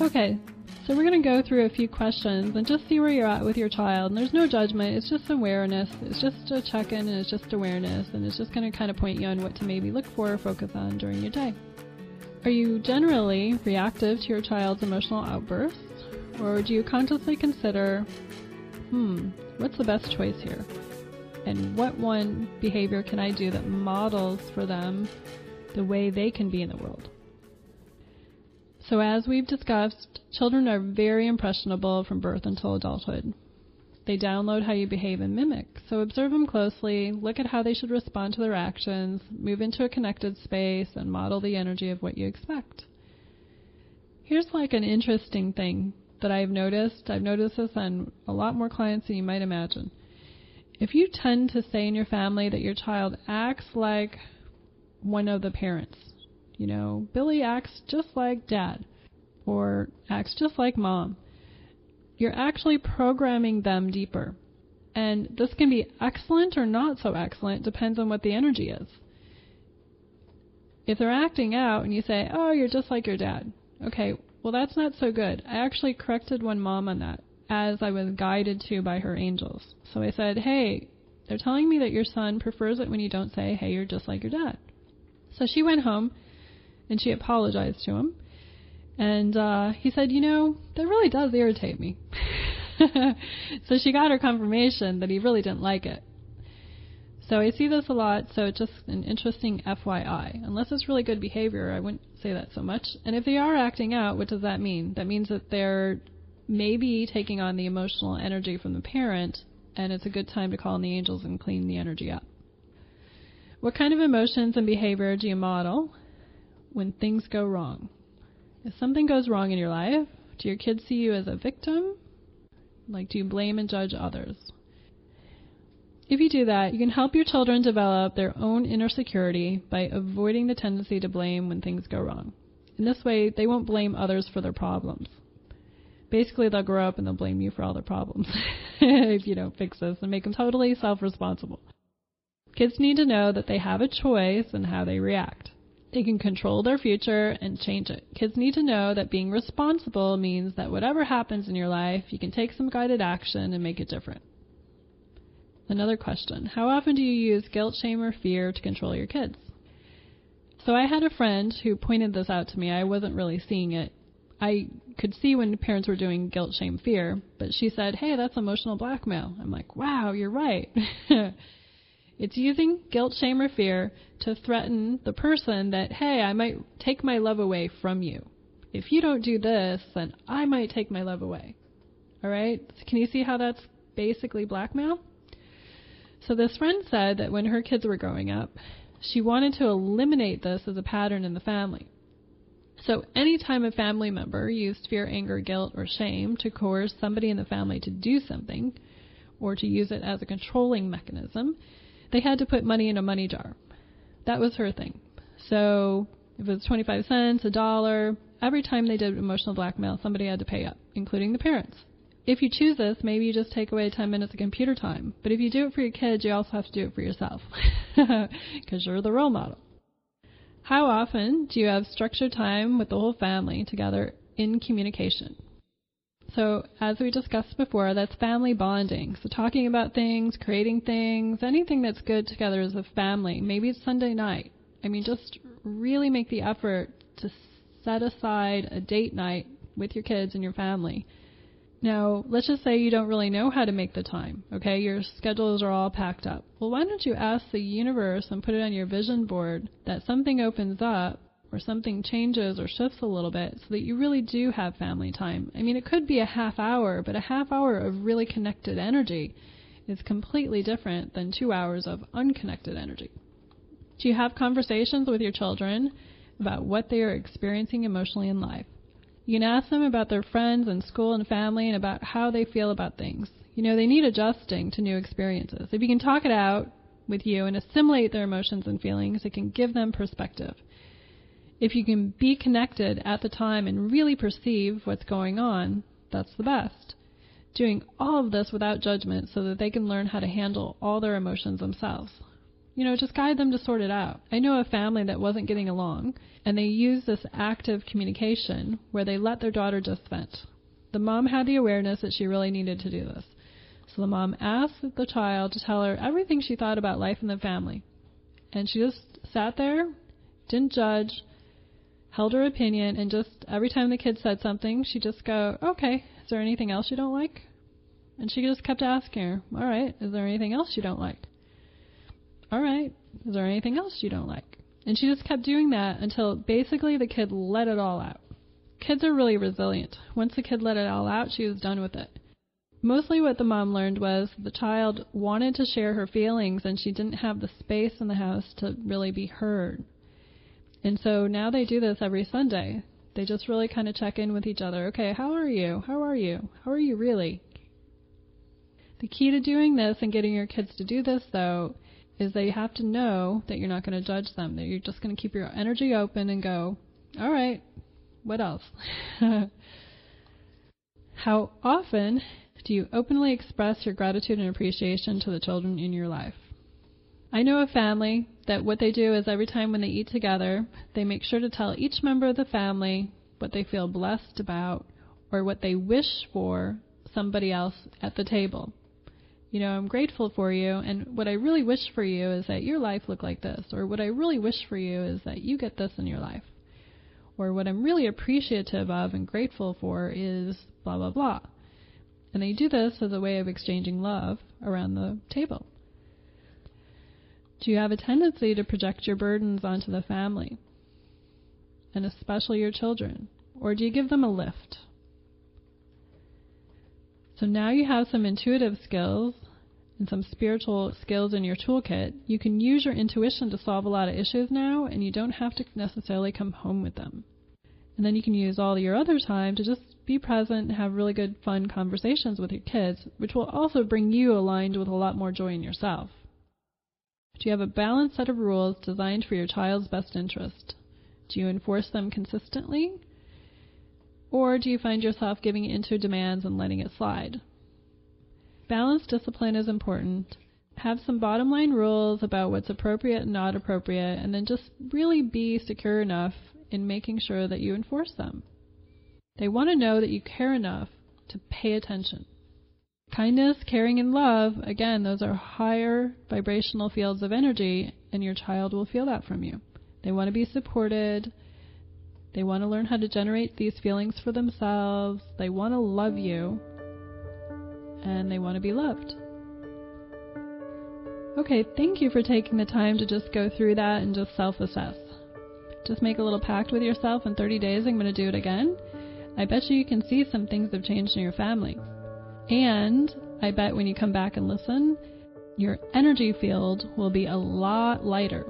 Okay, so we're going to go through a few questions and just see where you're at with your child. And there's no judgment, it's just awareness. It's just a check in and it's just awareness. And it's just going to kind of point you on what to maybe look for or focus on during your day. Are you generally reactive to your child's emotional outbursts? Or do you consciously consider, hmm, what's the best choice here? And what one behavior can I do that models for them the way they can be in the world? So, as we've discussed, children are very impressionable from birth until adulthood. They download how you behave and mimic. So, observe them closely, look at how they should respond to their actions, move into a connected space, and model the energy of what you expect. Here's like an interesting thing that I've noticed. I've noticed this on a lot more clients than you might imagine. If you tend to say in your family that your child acts like one of the parents, you know, Billy acts just like dad or acts just like mom. You're actually programming them deeper. And this can be excellent or not so excellent, depends on what the energy is. If they're acting out and you say, oh, you're just like your dad, okay, well, that's not so good. I actually corrected one mom on that as I was guided to by her angels. So I said, hey, they're telling me that your son prefers it when you don't say, hey, you're just like your dad. So she went home and she apologized to him. And uh, he said, You know, that really does irritate me. so she got her confirmation that he really didn't like it. So I see this a lot, so it's just an interesting FYI. Unless it's really good behavior, I wouldn't say that so much. And if they are acting out, what does that mean? That means that they're maybe taking on the emotional energy from the parent, and it's a good time to call in the angels and clean the energy up. What kind of emotions and behavior do you model when things go wrong? If something goes wrong in your life, do your kids see you as a victim? Like, do you blame and judge others? If you do that, you can help your children develop their own inner security by avoiding the tendency to blame when things go wrong. In this way, they won't blame others for their problems. Basically, they'll grow up and they'll blame you for all their problems if you don't fix this and make them totally self responsible. Kids need to know that they have a choice in how they react. They can control their future and change it. Kids need to know that being responsible means that whatever happens in your life, you can take some guided action and make it different. Another question How often do you use guilt, shame, or fear to control your kids? So I had a friend who pointed this out to me. I wasn't really seeing it. I could see when parents were doing guilt, shame, fear, but she said, Hey, that's emotional blackmail. I'm like, Wow, you're right. It's using guilt, shame, or fear to threaten the person that, hey, I might take my love away from you. If you don't do this, then I might take my love away. All right? Can you see how that's basically blackmail? So this friend said that when her kids were growing up, she wanted to eliminate this as a pattern in the family. So anytime a family member used fear, anger, guilt, or shame to coerce somebody in the family to do something, or to use it as a controlling mechanism, they had to put money in a money jar. That was her thing. So if it was 25 cents, a dollar, every time they did emotional blackmail, somebody had to pay up, including the parents. If you choose this, maybe you just take away 10 minutes of computer time. But if you do it for your kids, you also have to do it for yourself because you're the role model. How often do you have structured time with the whole family together in communication? So, as we discussed before, that's family bonding. So, talking about things, creating things, anything that's good together as a family. Maybe it's Sunday night. I mean, just really make the effort to set aside a date night with your kids and your family. Now, let's just say you don't really know how to make the time, okay? Your schedules are all packed up. Well, why don't you ask the universe and put it on your vision board that something opens up or something changes or shifts a little bit so that you really do have family time. I mean, it could be a half hour, but a half hour of really connected energy is completely different than two hours of unconnected energy. Do you have conversations with your children about what they are experiencing emotionally in life? You can ask them about their friends and school and family and about how they feel about things. You know, they need adjusting to new experiences. If you can talk it out with you and assimilate their emotions and feelings, it can give them perspective if you can be connected at the time and really perceive what's going on, that's the best. Doing all of this without judgment so that they can learn how to handle all their emotions themselves. You know, just guide them to sort it out. I know a family that wasn't getting along, and they used this active communication where they let their daughter just vent. The mom had the awareness that she really needed to do this. So the mom asked the child to tell her everything she thought about life in the family. And she just sat there, didn't judge, held her opinion, and just every time the kid said something, she'd just go, Okay, is there anything else you don't like? And she just kept asking her, All right, is there anything else you don't like? All right, is there anything else you don't like? And she just kept doing that until basically the kid let it all out. Kids are really resilient. Once the kid let it all out, she was done with it. Mostly what the mom learned was the child wanted to share her feelings and she didn't have the space in the house to really be heard. And so now they do this every Sunday. They just really kind of check in with each other. Okay, how are you? How are you? How are you really? The key to doing this and getting your kids to do this, though, is that you have to know that you're not going to judge them, that you're just going to keep your energy open and go, all right, what else? How often do you openly express your gratitude and appreciation to the children in your life? I know a family that what they do is every time when they eat together, they make sure to tell each member of the family what they feel blessed about or what they wish for somebody else at the table. You know, I'm grateful for you, and what I really wish for you is that your life look like this, or what I really wish for you is that you get this in your life. Or what I'm really appreciative of and grateful for is blah, blah, blah. And they do this as a way of exchanging love around the table. Do you have a tendency to project your burdens onto the family, and especially your children? Or do you give them a lift? So now you have some intuitive skills and some spiritual skills in your toolkit. You can use your intuition to solve a lot of issues now, and you don't have to necessarily come home with them. And then you can use all your other time to just be present and have really good, fun conversations with your kids, which will also bring you aligned with a lot more joy in yourself. Do you have a balanced set of rules designed for your child's best interest? Do you enforce them consistently? Or do you find yourself giving in to demands and letting it slide? Balanced discipline is important. Have some bottom line rules about what's appropriate and not appropriate, and then just really be secure enough in making sure that you enforce them. They want to know that you care enough to pay attention. Kindness, caring, and love, again, those are higher vibrational fields of energy, and your child will feel that from you. They want to be supported. They want to learn how to generate these feelings for themselves. They want to love you. And they want to be loved. Okay, thank you for taking the time to just go through that and just self assess. Just make a little pact with yourself in 30 days, I'm going to do it again. I bet you you can see some things have changed in your family. And I bet when you come back and listen, your energy field will be a lot lighter